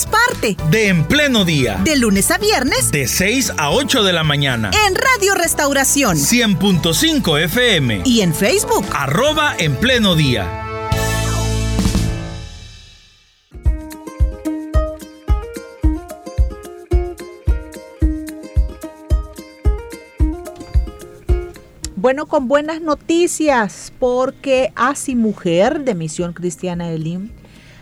seamos parte de En Pleno Día. De lunes a viernes. De 6 a 8 de la mañana. En Radio Restauración. 100.5 FM. Y en Facebook. Arroba En Pleno Día. Bueno, con buenas noticias, porque Así Mujer de Misión Cristiana Elim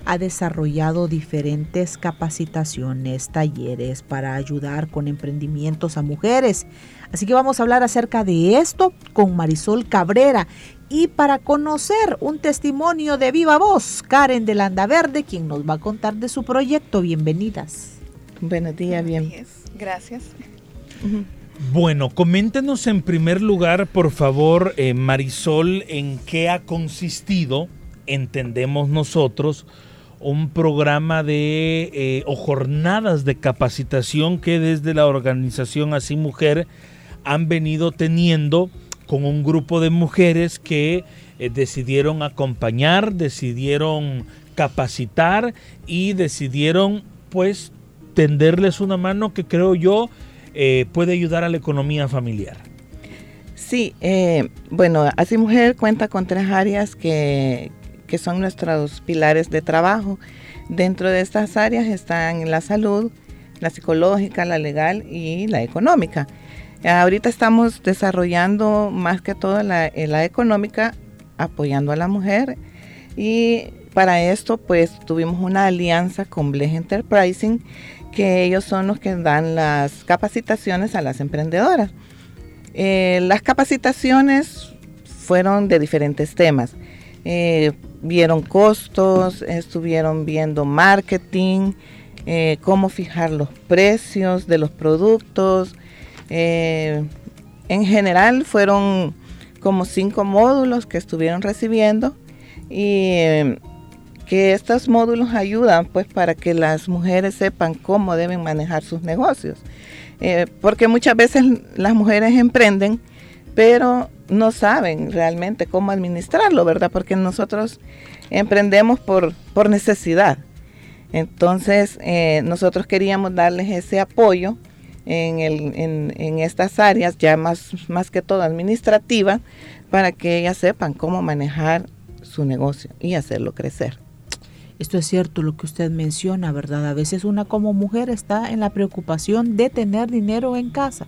ha desarrollado diferentes capacitaciones, talleres para ayudar con emprendimientos a mujeres. Así que vamos a hablar acerca de esto con Marisol Cabrera y para conocer un testimonio de viva voz, Karen de Landaverde, quien nos va a contar de su proyecto. Bienvenidas. Buenos días, bien. Gracias. Bueno, coméntenos en primer lugar, por favor, eh, Marisol, en qué ha consistido, entendemos nosotros, un programa de eh, o jornadas de capacitación que desde la organización Así Mujer han venido teniendo con un grupo de mujeres que eh, decidieron acompañar, decidieron capacitar y decidieron pues tenderles una mano que creo yo eh, puede ayudar a la economía familiar. Sí, bueno, Así Mujer cuenta con tres áreas que, que son nuestros pilares de trabajo. Dentro de estas áreas están la salud, la psicológica, la legal y la económica. Ahorita estamos desarrollando más que todo la, la económica, apoyando a la mujer y para esto pues tuvimos una alianza con Blech Enterprising que ellos son los que dan las capacitaciones a las emprendedoras. Eh, las capacitaciones fueron de diferentes temas. Eh, vieron costos, estuvieron viendo marketing, eh, cómo fijar los precios de los productos. Eh, en general fueron como cinco módulos que estuvieron recibiendo y que estos módulos ayudan pues para que las mujeres sepan cómo deben manejar sus negocios. porque muchas veces las mujeres emprenden, pero no saben realmente cómo administrarlo, ¿verdad? Porque nosotros emprendemos por, por necesidad. Entonces, eh, nosotros queríamos darles ese apoyo en, el, en, estas áreas, ya más, más que todo administrativa, para que ellas sepan cómo manejar su negocio y hacerlo crecer. Esto es cierto lo que usted menciona, ¿verdad? A veces una como mujer está en la preocupación de tener dinero en casa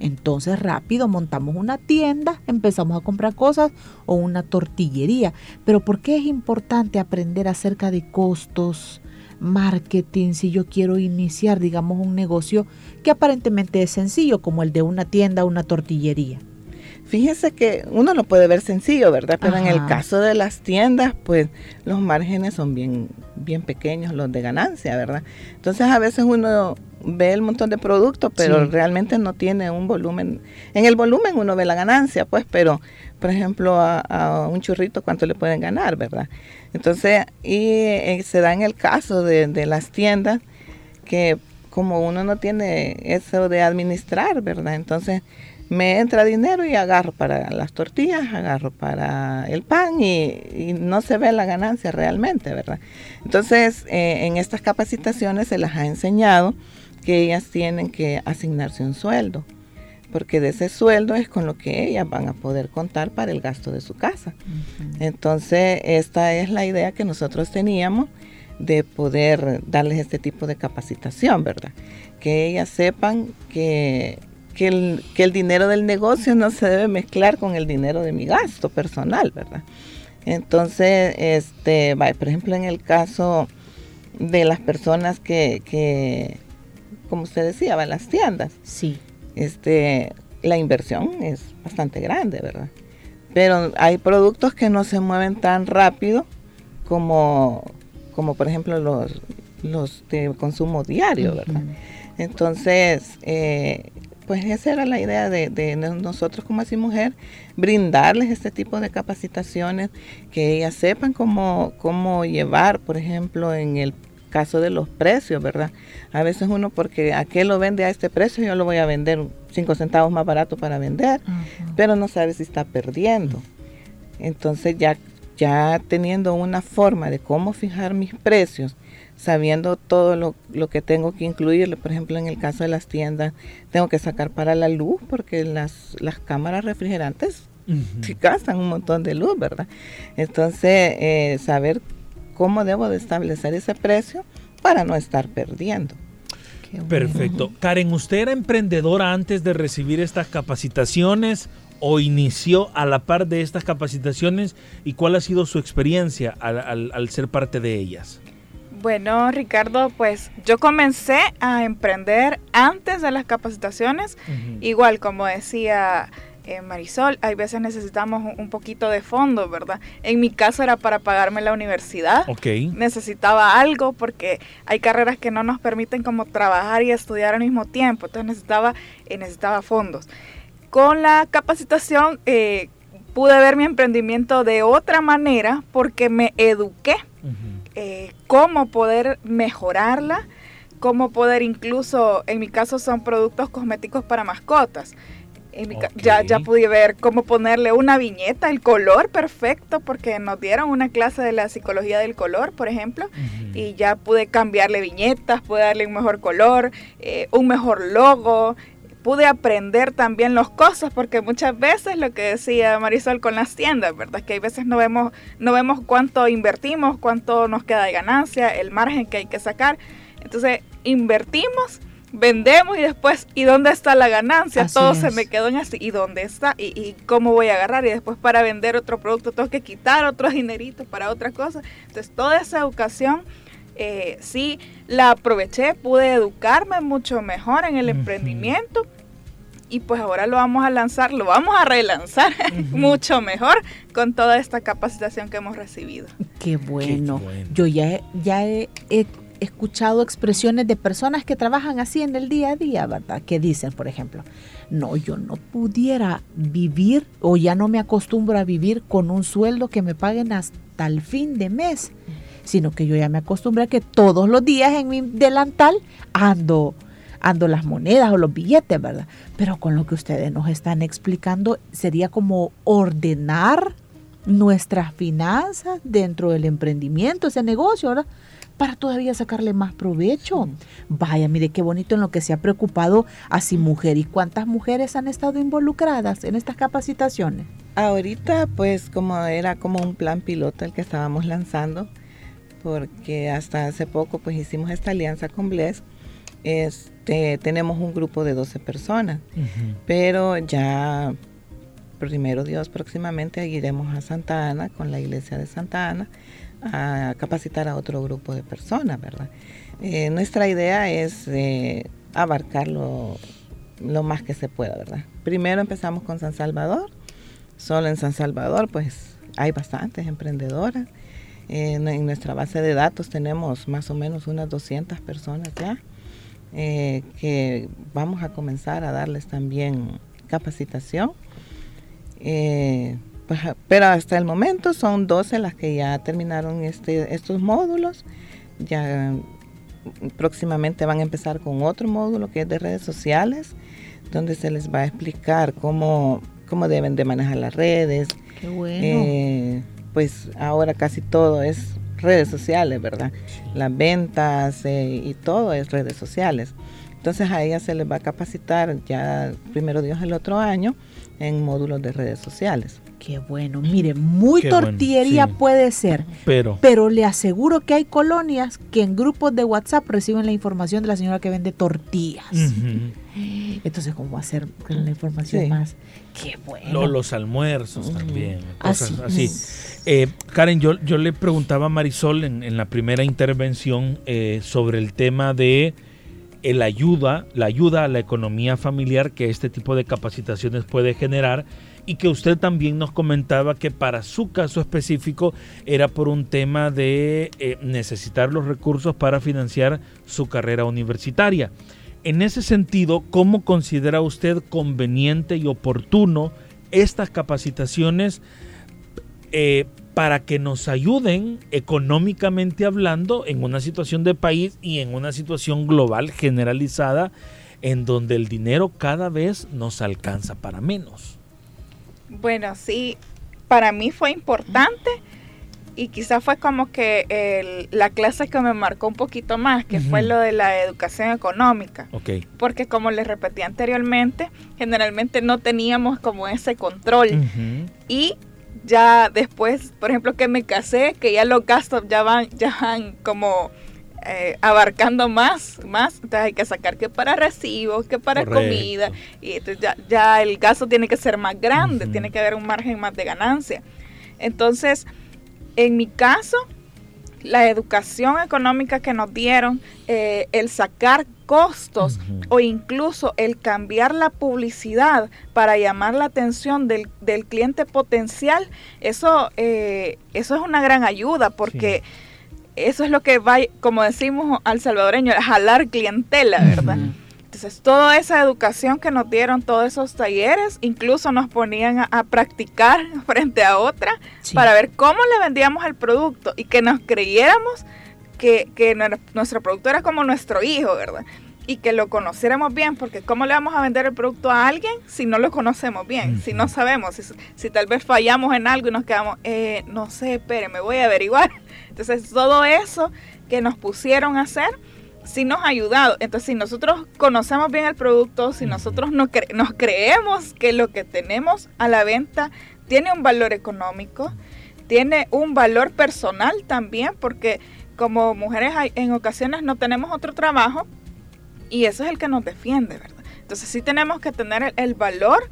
entonces rápido montamos una tienda, empezamos a comprar cosas o una tortillería. Pero ¿por qué es importante aprender acerca de costos? marketing si yo quiero iniciar, digamos, un negocio que aparentemente es sencillo, como el de una tienda o una tortillería? Fíjese que uno lo puede ver sencillo, ¿verdad? Pero en el caso de las tiendas, pues los márgenes son bien, bien pequeños, los de ganancia, ¿verdad? Entonces a veces uno ve el montón de productos, pero realmente no tiene un volumen. En el volumen uno ve la ganancia, pues, pero, por ejemplo, a, un churrito, ¿cuánto le pueden ganar, verdad? Entonces, y eh, se da en el caso de, de, las tiendas que como uno no tiene eso de administrar, ¿verdad? Entonces, me entra dinero y agarro para las tortillas, agarro para el pan y, no se ve la ganancia realmente, ¿verdad? Entonces, eh, en estas capacitaciones se las ha enseñado que ellas tienen que asignarse un sueldo, porque de ese sueldo es con lo que ellas van a poder contar para el gasto de su casa. Entonces, esta es la idea que nosotros teníamos de poder darles este tipo de capacitación, ¿verdad? Que ellas sepan que, que, el, que el dinero del negocio no se debe mezclar con el dinero de mi gasto personal, ¿verdad? Entonces, este, por ejemplo, en el caso de las personas que, que como usted decía, va las tiendas. Sí. Este, la inversión es bastante grande, ¿verdad? Pero hay productos que no se mueven tan rápido como, como por ejemplo los, los de consumo diario, ¿verdad? Entonces, eh, pues esa era la idea de, nosotros como así mujer, brindarles este tipo de capacitaciones, que ellas sepan cómo, cómo llevar, por ejemplo, en el caso de los precios, ¿verdad? A veces uno porque aquel lo vende a este precio, yo lo voy a vender cinco centavos más barato para vender, pero no sabe si está perdiendo. Entonces ya, ya teniendo una forma de cómo fijar mis precios, sabiendo todo lo, que tengo que incluir, por ejemplo en el caso de las tiendas, tengo que sacar para la luz porque las, las cámaras refrigerantes gastan un montón de luz, ¿verdad? Entonces, eh, saber cómo debo de establecer ese precio para no estar perdiendo. Perfecto. Karen, ¿usted era emprendedora antes de recibir estas capacitaciones o inició a la par de estas capacitaciones y cuál ha sido su experiencia al, ser parte de ellas? Bueno, Ricardo, pues yo comencé a emprender antes de las capacitaciones, igual como decía eh, Marisol, hay veces necesitamos un poquito de fondo, ¿verdad? En mi caso era para pagarme la universidad. Ok. Necesitaba algo porque hay carreras que no nos permiten como trabajar y estudiar al mismo tiempo. Entonces necesitaba, eh, necesitaba fondos. Con la capacitación eh, pude ver mi emprendimiento de otra manera porque me eduqué cómo poder mejorarla, cómo poder incluso, en mi caso son productos cosméticos para mascotas ya, ya pude ver cómo ponerle una viñeta, el color perfecto, porque nos dieron una clase de la psicología del color, por ejemplo, y ya pude cambiarle viñetas, pude darle un mejor color, eh, un mejor logo, pude aprender también los cosas, porque muchas veces lo que decía Marisol con las tiendas, ¿verdad? Que hay veces no vemos, no vemos cuánto invertimos, cuánto nos queda de ganancia, el margen que hay que sacar. Entonces, invertimos vendemos y después, ¿y dónde está la ganancia? Todo se me quedó en así, ¿y dónde está? ¿Y, cómo voy a agarrar? Y después para vender otro producto tengo que quitar otros dineritos para otra cosa. Entonces, toda esa educación, eh, sí, la aproveché, pude educarme mucho mejor en el emprendimiento. Y pues ahora lo vamos a lanzar, lo vamos a relanzar mucho mejor con toda esta capacitación que hemos recibido. Qué bueno. Yo ya, ya he escuchado expresiones de personas que trabajan así en el día a día, ¿verdad? Que dicen, por ejemplo, no, yo no pudiera vivir o ya no me acostumbro a vivir con un sueldo que me paguen hasta el fin de mes, sino que yo ya me acostumbro a que todos los días en mi delantal ando ando las monedas o los billetes, ¿verdad? Pero con lo que ustedes nos están explicando sería como ordenar nuestras finanzas dentro del emprendimiento, ese negocio, ¿verdad? Para todavía sacarle más provecho. Vaya, mire qué bonito en lo que se ha preocupado así mujer. ¿Y cuántas mujeres han estado involucradas en estas capacitaciones? Ahorita, pues como era como un plan piloto el que estábamos lanzando, porque hasta hace poco pues hicimos esta alianza con Bless. Este, tenemos un grupo de 12 personas, pero ya primero Dios próximamente iremos a Santa Ana con la iglesia de Santa Ana a capacitar a otro grupo de personas, ¿verdad? Eh, nuestra idea es eh, abarcarlo lo más que se pueda, ¿verdad? Primero empezamos con San Salvador. Solo en San Salvador, pues hay bastantes emprendedoras. en nuestra base de datos tenemos más o menos unas 200 personas ya eh, que vamos a comenzar a darles también capacitación. Pues, pero hasta el momento son 12 las que ya terminaron este, estos módulos. Ya próximamente van a empezar con otro módulo que es de redes sociales, donde se les va a explicar cómo, cómo deben de manejar las redes. Qué bueno. Eh, pues ahora casi todo es redes sociales, ¿verdad? Las ventas eh, y todo es redes sociales. Entonces a ella se les va a capacitar ya primero Dios el otro año en módulos de redes sociales. Qué bueno, mire, muy tortillería puede ser, pero, pero le aseguro que hay colonias que en grupos de WhatsApp reciben la información de la señora que vende tortillas. Entonces, ¿cómo hacer con la información más? Qué bueno. Los, almuerzos también, cosas así. Eh, Karen, yo, yo le preguntaba a Marisol en, la primera intervención eh, sobre el tema de el ayuda, la ayuda a la economía familiar que este tipo de capacitaciones puede generar y que usted también nos comentaba que para su caso específico era por un tema de eh, necesitar los recursos para financiar su carrera universitaria. En ese sentido, ¿cómo considera usted conveniente y oportuno estas capacitaciones eh, para que nos ayuden económicamente hablando en una situación de país y en una situación global generalizada en donde el dinero cada vez nos alcanza para menos? Bueno, sí, para mí fue importante y quizás fue como que la clase que me marcó un poquito más, que fue lo de la educación económica. Okay. Porque como les repetí anteriormente, generalmente no teníamos como ese control. Y ya después, por ejemplo, que me casé, que ya los gastos ya van, ya van como eh, abarcando más, más, entonces hay que sacar que para recibos, que para comida, y entonces ya, ya, el gasto tiene que ser más grande, tiene que haber un margen más de ganancia. Entonces, en mi caso, la educación económica que nos dieron, eh, el sacar costos o incluso el cambiar la publicidad para llamar la atención del, cliente potencial, eso, eh, eso es una gran ayuda porque eso es lo que va, como decimos al salvadoreño, jalar clientela, ¿verdad? Entonces, toda esa educación que nos dieron, todos esos talleres, incluso nos ponían a, practicar frente a otra para ver cómo le vendíamos el producto y que nos creyéramos que, nuestro producto era como nuestro hijo, ¿verdad? Y que lo conociéramos bien, porque ¿cómo le vamos a vender el producto a alguien si no lo conocemos bien? Si no sabemos, si, tal vez fallamos en algo y nos quedamos, eh, no sé, espere, me voy a averiguar. Entonces, todo eso que nos pusieron a hacer sí nos ha ayudado. Entonces, si nosotros conocemos bien el producto, si nosotros nos, nos creemos que lo que tenemos a la venta tiene un valor económico, tiene un valor personal también, porque como mujeres en ocasiones no tenemos otro trabajo y eso es el que nos defiende, ¿verdad? Entonces sí tenemos que tener el, valor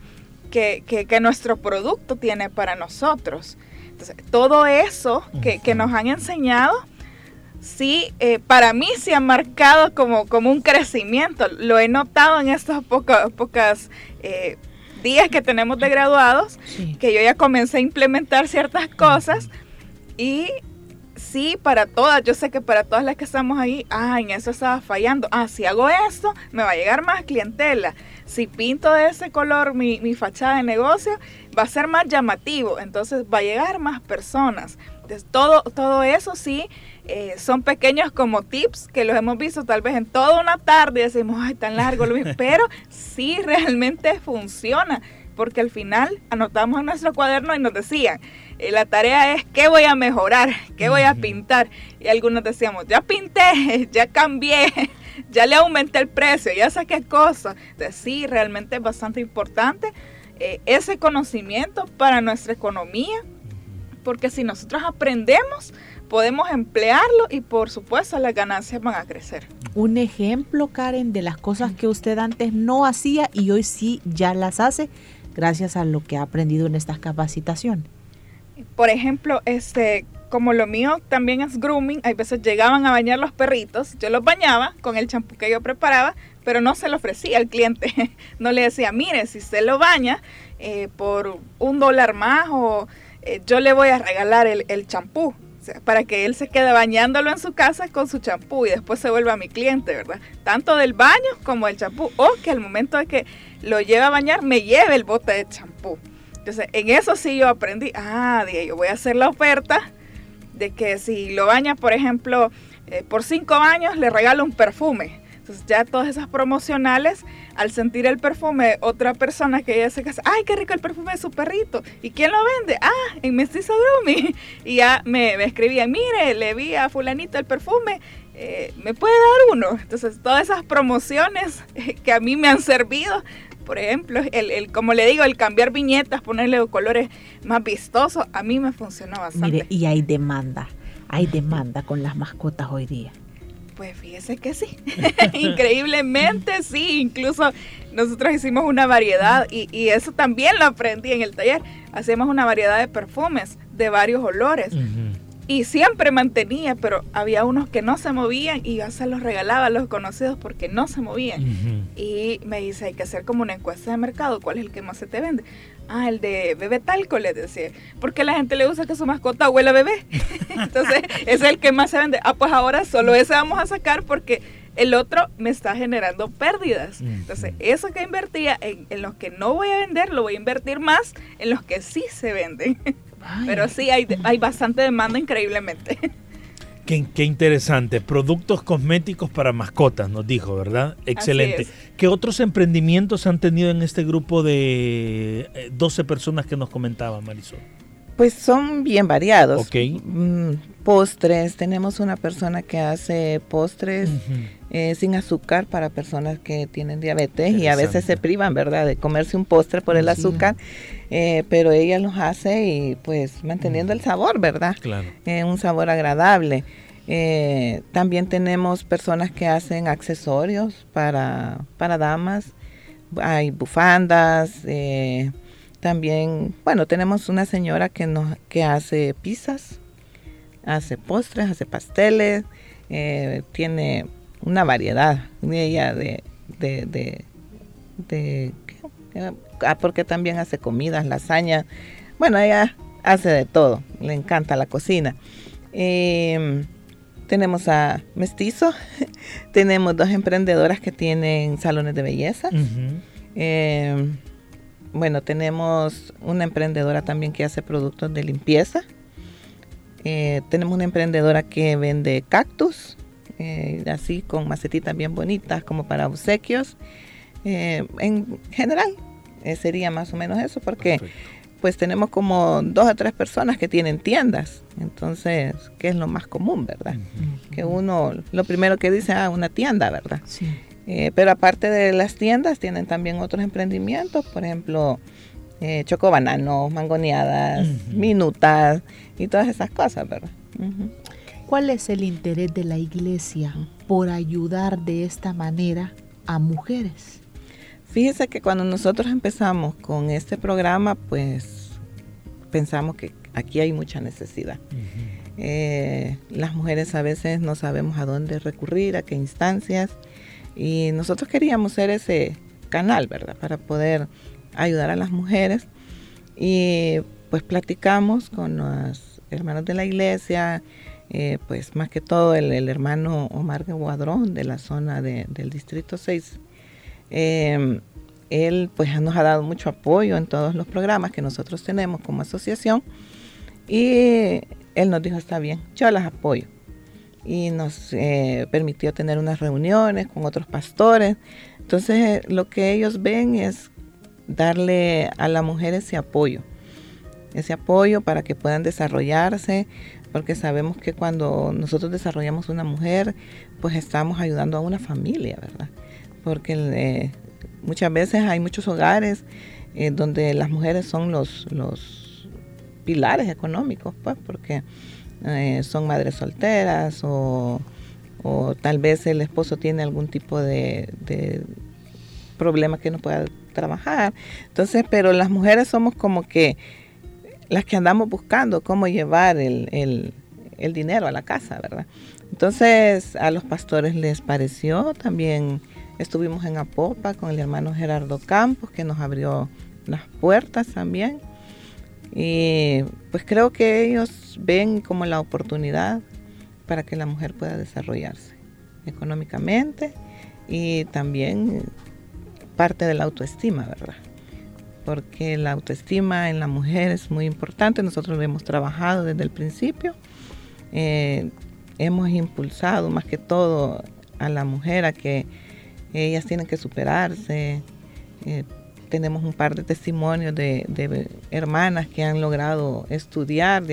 que, que, nuestro producto tiene para nosotros. Entonces, todo eso que, que nos han enseñado sí, eh, para mí se ha marcado como, como un crecimiento. Lo he notado en estos pocos pocas, eh, días que tenemos de graduados, que yo ya comencé a implementar ciertas cosas y sí, para todas, yo sé que para todas las que estamos ahí, ah, en eso estaba fallando. Ah, si hago esto, me va a llegar más clientela. Si pinto de ese color mi, mi fachada de negocio, va a ser más llamativo, entonces va a llegar más personas. Entonces, todo, todo eso sí eh, son pequeños como tips que los hemos visto tal vez en toda una tarde y decimos, ay, tan largo, pero sí realmente funciona, porque al final anotamos en nuestro cuaderno y nos decían, eh, la tarea es qué voy a mejorar, qué voy a pintar. Y algunos decíamos, ya pinté, ya cambié, ya le aumenté el precio, ya saqué cosas. Entonces sí, realmente es bastante importante eh, ese conocimiento para nuestra economía, porque si nosotros aprendemos, podemos emplearlo y por supuesto las ganancias van a crecer. Un ejemplo, Karen, de las cosas que usted antes no hacía y hoy sí ya las hace gracias a lo que ha aprendido en estas capacitaciones. Por ejemplo, este, como lo mío también es grooming, hay veces llegaban a bañar los perritos, yo los bañaba con el champú que yo preparaba, pero no se lo ofrecía al cliente. No le decía, mire, si se lo baña eh, por un dólar más o eh, yo le voy a regalar el champú para que él se quede bañándolo en su casa con su champú y después se vuelva mi cliente, ¿verdad? Tanto del baño como el champú. O que al momento de que lo lleve a bañar, me lleve el bote de champú. Entonces, en eso sí yo aprendí, ah, dije, yo voy a hacer la oferta de que si lo baña, por ejemplo, eh, por cinco años, le regalo un perfume. Entonces ya todas esas promocionales, al sentir el perfume, otra persona que ya se casa, ay, qué rico el perfume de su perrito. ¿Y quién lo vende? Ah, en Mestizo Grumi. Y ya me, me escribía, mire, le vi a fulanito el perfume, eh, ¿me puede dar uno? Entonces todas esas promociones que a mí me han servido, por ejemplo, el, el, como le digo, el cambiar viñetas, ponerle colores más vistosos, a mí me funcionó bastante. Mire, y hay demanda, hay demanda con las mascotas hoy día. Pues fíjese que sí, increíblemente sí, incluso nosotros hicimos una variedad y, eso también lo aprendí en el taller, hacemos una variedad de perfumes de varios olores y siempre mantenía, pero había unos que no se movían y yo se los regalaba a los conocidos porque no se movían y me dice hay que hacer como una encuesta de mercado, ¿cuál es el que más se te vende? Ah, el de bebé talco, le decía. Porque la gente le gusta que su mascota huela bebé. Entonces, es el que más se vende. Ah, pues ahora solo ese vamos a sacar porque el otro me está generando pérdidas. Entonces, eso que invertía en, en los que no voy a vender, lo voy a invertir más en los que sí se venden. Pero sí, hay, hay bastante demanda increíblemente. Qué, interesante. Productos cosméticos para mascotas, nos dijo, ¿verdad? Excelente. ¿Qué otros emprendimientos han tenido en este grupo de 12 eh, personas que nos comentaba Marisol? Pues son bien variados. Mm, postres, tenemos una persona que hace postres eh, sin azúcar para personas que tienen diabetes y a veces se privan, ¿verdad?, de comerse un postre por el azúcar, eh, pero ella los hace y pues manteniendo el sabor, ¿verdad? Claro. Eh, un sabor agradable. también tenemos personas que hacen accesorios para, para damas, hay bufandas, también, bueno, tenemos una señora que, nos, que hace pizzas, hace postres, hace pasteles, eh, tiene una variedad de ella de, de, de, ah, porque también hace comidas, lasaña, bueno, ella hace de todo, le encanta la cocina. Em, tenemos a Mestizo, tenemos dos emprendedoras que tienen salones de belleza bueno, tenemos una emprendedora también que hace productos de limpieza. Eh, tenemos una emprendedora que vende cactus, eh, así con macetitas bien bonitas como para obsequios. Eh, en general, sería más o menos eso, porque pues tenemos como dos o tres personas que tienen tiendas. Entonces, ¿qué es lo más común, verdad? Que uno, lo primero que dice, ah, una tienda, ¿verdad? Sí. Eh, pero aparte de las tiendas, tienen también otros emprendimientos, por ejemplo, eh, chocobananos, mangoneadas, minutas y todas esas cosas, ¿verdad? ¿Cuál es el interés de la iglesia por ayudar de esta manera a mujeres? Fíjese que cuando nosotros empezamos con este programa, pues pensamos que aquí hay mucha necesidad. Eh, las mujeres a veces no sabemos a dónde recurrir, a qué instancias. Y nosotros queríamos ser ese canal, ¿verdad? Para poder ayudar a las mujeres. Y pues platicamos con los hermanos de la iglesia, eh, pues más que todo el, hermano Omar Guadrón de la zona del Distrito 6. Em, él pues nos ha dado mucho apoyo en todos los programas que nosotros tenemos como asociación y él nos dijo, está bien, yo las apoyo y nos eh, permitió tener unas reuniones con otros pastores. Entonces lo que ellos ven es darle a la mujer ese apoyo, ese apoyo para que puedan desarrollarse, porque sabemos que cuando nosotros desarrollamos una mujer, pues estamos ayudando a una familia, ¿verdad? Porque eh, muchas veces hay muchos hogares eh, donde las mujeres son los, los pilares económicos, pues, porque eh, son madres solteras o, tal vez el esposo tiene algún tipo de, problema que no pueda trabajar. Entonces, pero las mujeres somos como que las que andamos buscando cómo llevar el, el dinero a la casa, ¿verdad? Entonces a los pastores les pareció, también estuvimos en Apopa con el hermano Gerardo Campos, que nos abrió las puertas también. Y pues creo que ellos ven como la oportunidad para que la mujer pueda desarrollarse económicamente y también parte de la autoestima, ¿verdad? Porque la autoestima en la mujer es muy importante, nosotros lo hemos trabajado desde el principio, eh, hemos impulsado más que todo a la mujer a que ellas tienen que superarse, eh, tenemos un par de testimonios de, hermanas que han logrado estudiar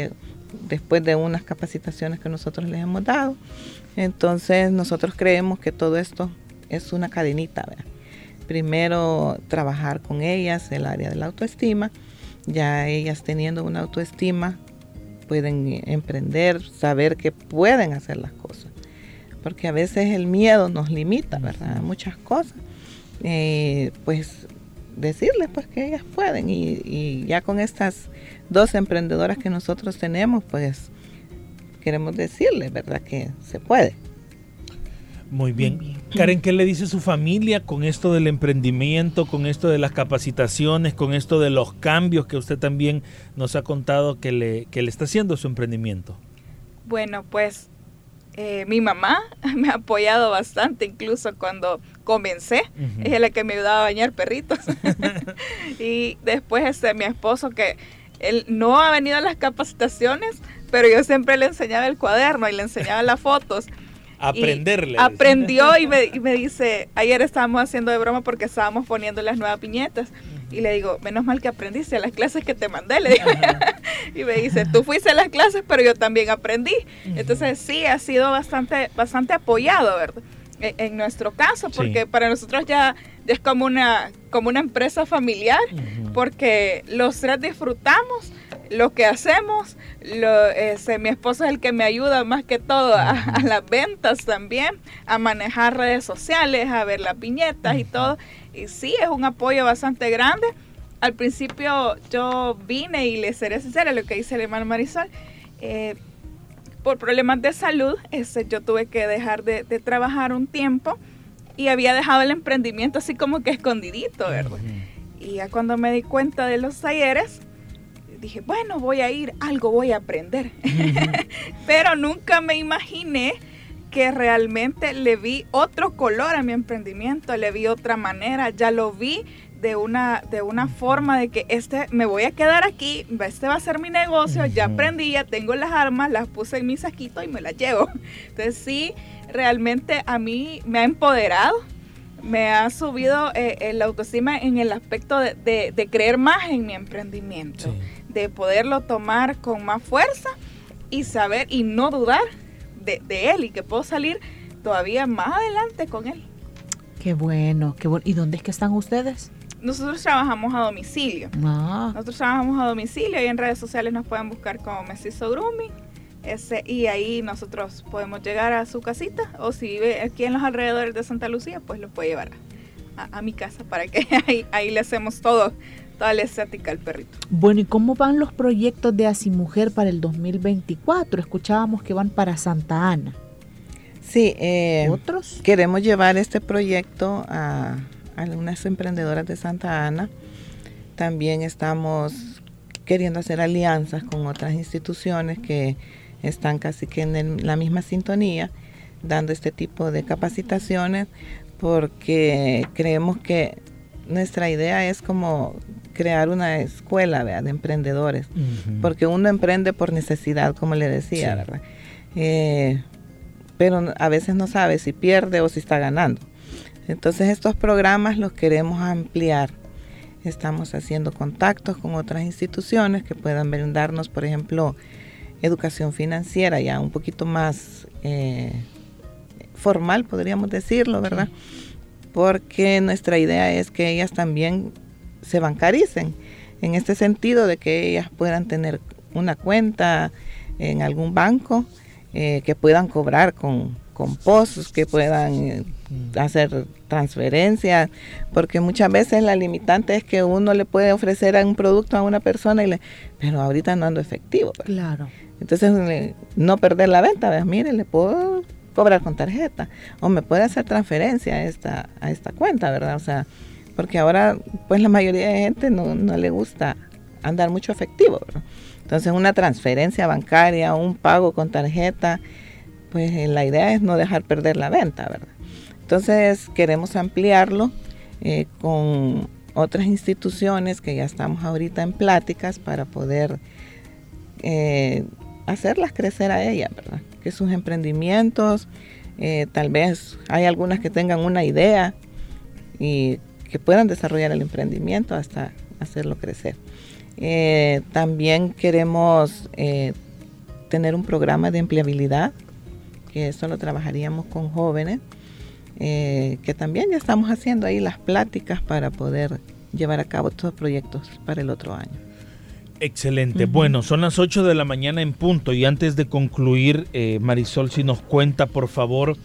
después de unas capacitaciones que nosotros les hemos dado. Entonces nosotros creemos que todo esto es una cadenita. Primero trabajar con ellas el área de la autoestima, ya ellas teniendo una autoestima pueden emprender, saber que pueden hacer las cosas. Porque a veces el miedo nos limita, ¿verdad? Muchas cosas. Eh, pues decirles pues que ellas pueden y, ya con estas dos emprendedoras que nosotros tenemos pues queremos decirles verdad que se puede muy bien. Karen, ¿qué le dice su familia con esto del emprendimiento, con esto de las capacitaciones, con esto de los cambios que usted también nos ha contado que le, que le está haciendo su emprendimiento? Bueno, pues Eh, mi mamá me ha apoyado bastante, incluso cuando comencé, es la que me ayudaba a bañar perritos. y después este, mi esposo que él no ha venido a las capacitaciones, pero yo siempre le enseñaba el cuaderno y le enseñaba las fotos. Aprenderle. Aprendió y me, y me, dice, ayer estábamos haciendo de broma porque estábamos poniendo las nuevas piñetas. Y le digo, menos mal que aprendiste las clases que te mandé. Le digo. y me dice, tú fuiste a las clases, pero yo también aprendí. Entonces sí, ha sido bastante, bastante apoyado, ¿verdad? E, en, nuestro caso, porque para nosotros ya, es como una, como una empresa familiar, porque los tres disfrutamos lo que hacemos. Lo, este, mi esposo es el que me ayuda más que todo a, a, las ventas también, a manejar redes sociales, a ver las piñetas y todo. Y sí, es un apoyo bastante grande. Al principio yo vine y le seré sincera lo que dice el hermano Marisol. Eh, por problemas de salud, este, yo tuve que dejar de, trabajar un tiempo y había dejado el emprendimiento así como que escondidito, ¿verdad? Y ya cuando me di cuenta de los talleres, dije, bueno, voy a ir, algo voy a aprender. Pero nunca me imaginé que realmente le vi otro color a mi emprendimiento, le vi otra manera, ya lo vi de una, de una forma de que este me voy a quedar aquí, este va a ser mi negocio, ya aprendí, ya tengo las armas, las puse en mi saquito y me las llevo. Entonces sí, realmente a mí me ha empoderado, me ha subido eh, el autoestima en el aspecto de, creer más en mi emprendimiento, de poderlo tomar con más fuerza y saber y no dudar de, él y que puedo salir todavía más adelante con él. Qué bueno, qué bueno. ¿Y dónde es que están ustedes? Nosotros trabajamos a domicilio. Ah. Nosotros trabajamos a domicilio y en redes sociales nos pueden buscar como Mestizo Grooming. Ese, y ahí nosotros podemos llegar a su casita o si vive aquí en los alrededores de Santa Lucía, pues lo puede llevar a, mi casa para que ahí, ahí le hacemos todo toda la estética al perrito. Bueno, ¿y cómo van los proyectos de Mujer para el 2024? Escuchábamos que van para Santa Ana. Sí, eh, ¿otros? Queremos llevar este proyecto a, algunas emprendedoras de Santa Ana. También estamos queriendo hacer alianzas con otras instituciones que están casi que en la misma sintonía, dando este tipo de capacitaciones, porque creemos que nuestra idea es como crear una escuela de emprendedores, porque uno emprende por necesidad, como le decía, ¿verdad? Eh, pero a veces no sabe si pierde o si está ganando. Entonces estos programas los queremos ampliar. Estamos haciendo contactos con otras instituciones que puedan brindarnos, por ejemplo, educación financiera ya un poquito más eh, formal, podríamos decirlo, ¿verdad? Porque nuestra idea es que ellas también se bancaricen, en este sentido de que ellas puedan tener una cuenta en algún banco, eh, que puedan cobrar con, con pozos, que puedan eh, hacer transferencias, porque muchas veces la limitante es que uno le puede ofrecer un producto a una persona y le, pero ahorita no ando efectivo. Pues. Claro. Entonces, no perder la venta, ¿ves? mire, le puedo cobrar con tarjeta o me puede hacer transferencia a esta, a esta cuenta, ¿verdad? O sea, porque ahora pues la mayoría de gente no, le gusta andar mucho efectivo. Entonces una transferencia bancaria, un pago con tarjeta, pues eh, la idea es no dejar perder la venta, ¿verdad? Entonces queremos ampliarlo eh, con otras instituciones que ya estamos ahorita en pláticas para poder eh, hacerlas crecer a ellas, ¿verdad? Que sus emprendimientos, tal vez hay algunas que tengan una idea y que puedan desarrollar el emprendimiento hasta hacerlo crecer. Eh, también queremos eh, tener un programa de empleabilidad, que eso lo trabajaríamos con jóvenes, eh, que también ya estamos haciendo ahí las pláticas para poder llevar a cabo estos proyectos para el otro año. Excelente. Bueno, son las 8 de la mañana en punto y antes de concluir, Marisol, si nos cuenta, por favor,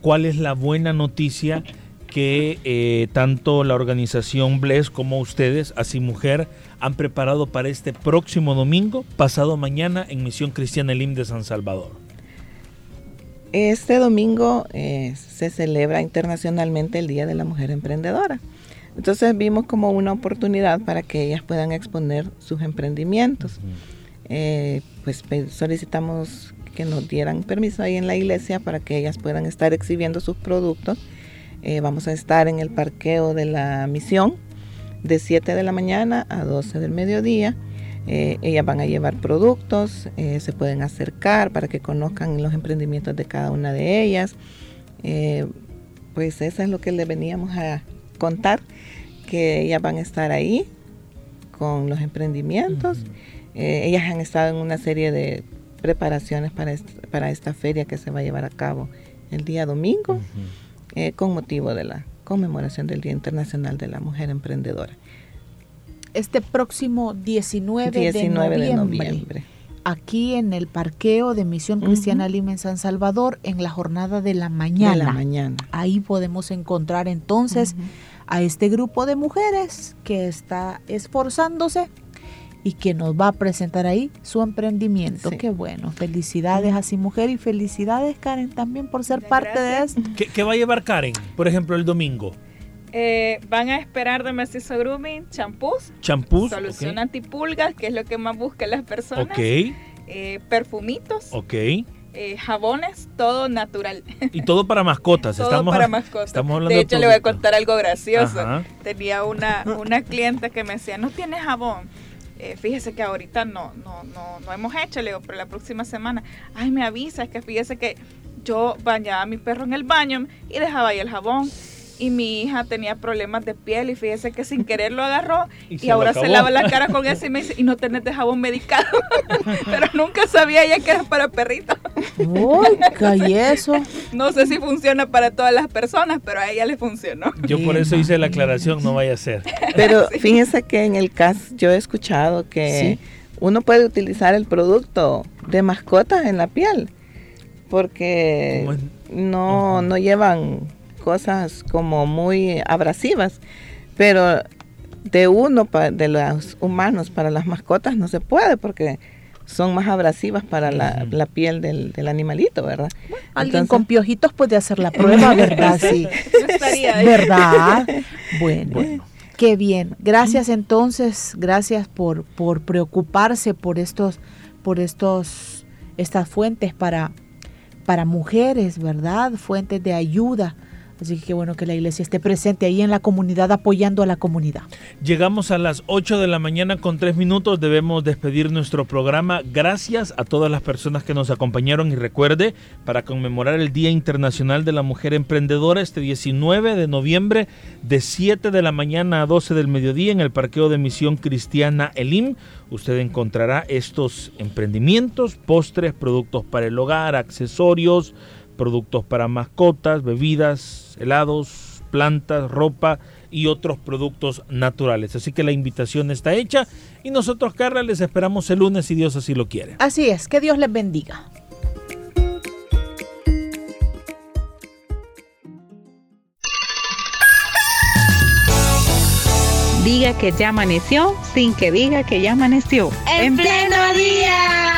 cuál es la buena noticia que eh, tanto la organización Bless como ustedes, así mujer, han preparado para este próximo domingo, pasado mañana, en Misión Cristiana Elim de San Salvador. Este domingo eh, se celebra internacionalmente el Día de la Mujer Emprendedora. Entonces vimos como una oportunidad para que ellas puedan exponer sus emprendimientos. Eh, pues solicitamos que nos dieran permiso ahí en la iglesia para que ellas puedan estar exhibiendo sus productos. Eh, vamos a estar en el parqueo de la misión de 7 de la mañana a 12 del mediodía. Eh, ellas van a llevar productos, eh, se pueden acercar para que conozcan los emprendimientos de cada una de ellas. pues eso es lo que les veníamos a contar, que ellas van a estar ahí con los emprendimientos. ellas han estado en una serie de preparaciones para, para esta feria que se va a llevar a cabo el día domingo. Eh, con motivo de la conmemoración del Día Internacional de la Mujer Emprendedora. Este próximo 19, de, noviembre, aquí en el parqueo de Misión Cristiana Lima en San Salvador, en la jornada de la mañana. la mañana. Ahí podemos encontrar entonces a este grupo de mujeres que está esforzándose y que nos va a presentar ahí su emprendimiento. Qué bueno. Felicidades a Sin Mujer y felicidades, Karen, también por ser parte de esto. ¿Qué, va a llevar Karen, por ejemplo, el domingo? Eh, van a esperar de Mestizo Grooming champús. Champús. Solución antipulgas, que es lo que más buscan las personas. Ok. Eh, perfumitos. Ok. Eh, jabones, todo natural. Y todo para mascotas. todo estamos para mascotas. de hecho, le voy a contar algo gracioso. Tenía una, una cliente que me decía, no tiene jabón. Eh, fíjese que ahorita no, no, no, no hemos hecho, le digo, pero la próxima semana, ay, me avisa, es que fíjese que yo bañaba a mi perro en el baño y dejaba ahí el jabón y mi hija tenía problemas de piel y fíjese que sin querer lo agarró y, ahora se lava la cara con eso y me dice, y no tenés de jabón medicado. Pero nunca sabía ella que era para perritos. Uy, y eso. No sé si funciona para todas las personas, pero a ella le funcionó. Yo por eso hice la aclaración, no vaya a ser. Pero fíjense que en el caso yo he escuchado que uno puede utilizar el producto de mascotas en la piel porque no, no llevan cosas como muy abrasivas, pero de uno, de los humanos para las mascotas no se puede porque son más abrasivas para la, piel del, animalito, ¿verdad? alguien con piojitos puede hacer la prueba, ¿verdad? Sí. ¿Verdad? Bueno, bueno, qué bien. Gracias entonces, gracias por, por preocuparse por estos, por estos, estas fuentes para, para mujeres, ¿verdad? Fuentes de ayuda Así que qué bueno que la iglesia esté presente ahí en la comunidad apoyando a la comunidad. Llegamos a las 8 de la mañana con 3 minutos. Debemos despedir nuestro programa. Gracias a todas las personas que nos acompañaron y recuerde, para conmemorar el Día Internacional de la Mujer Emprendedora este 19 de noviembre de 7 de la mañana a 12 del mediodía en el parqueo de Misión Cristiana Elim. Usted encontrará estos emprendimientos, postres, productos para el hogar, accesorios, productos para mascotas, bebidas, helados, plantas, ropa y otros productos naturales. Así que la invitación está hecha y nosotros, Carla, les esperamos el lunes si Dios así lo quiere. Así es, que Dios les bendiga. Diga que ya amaneció sin que diga que ya amaneció. En pleno día.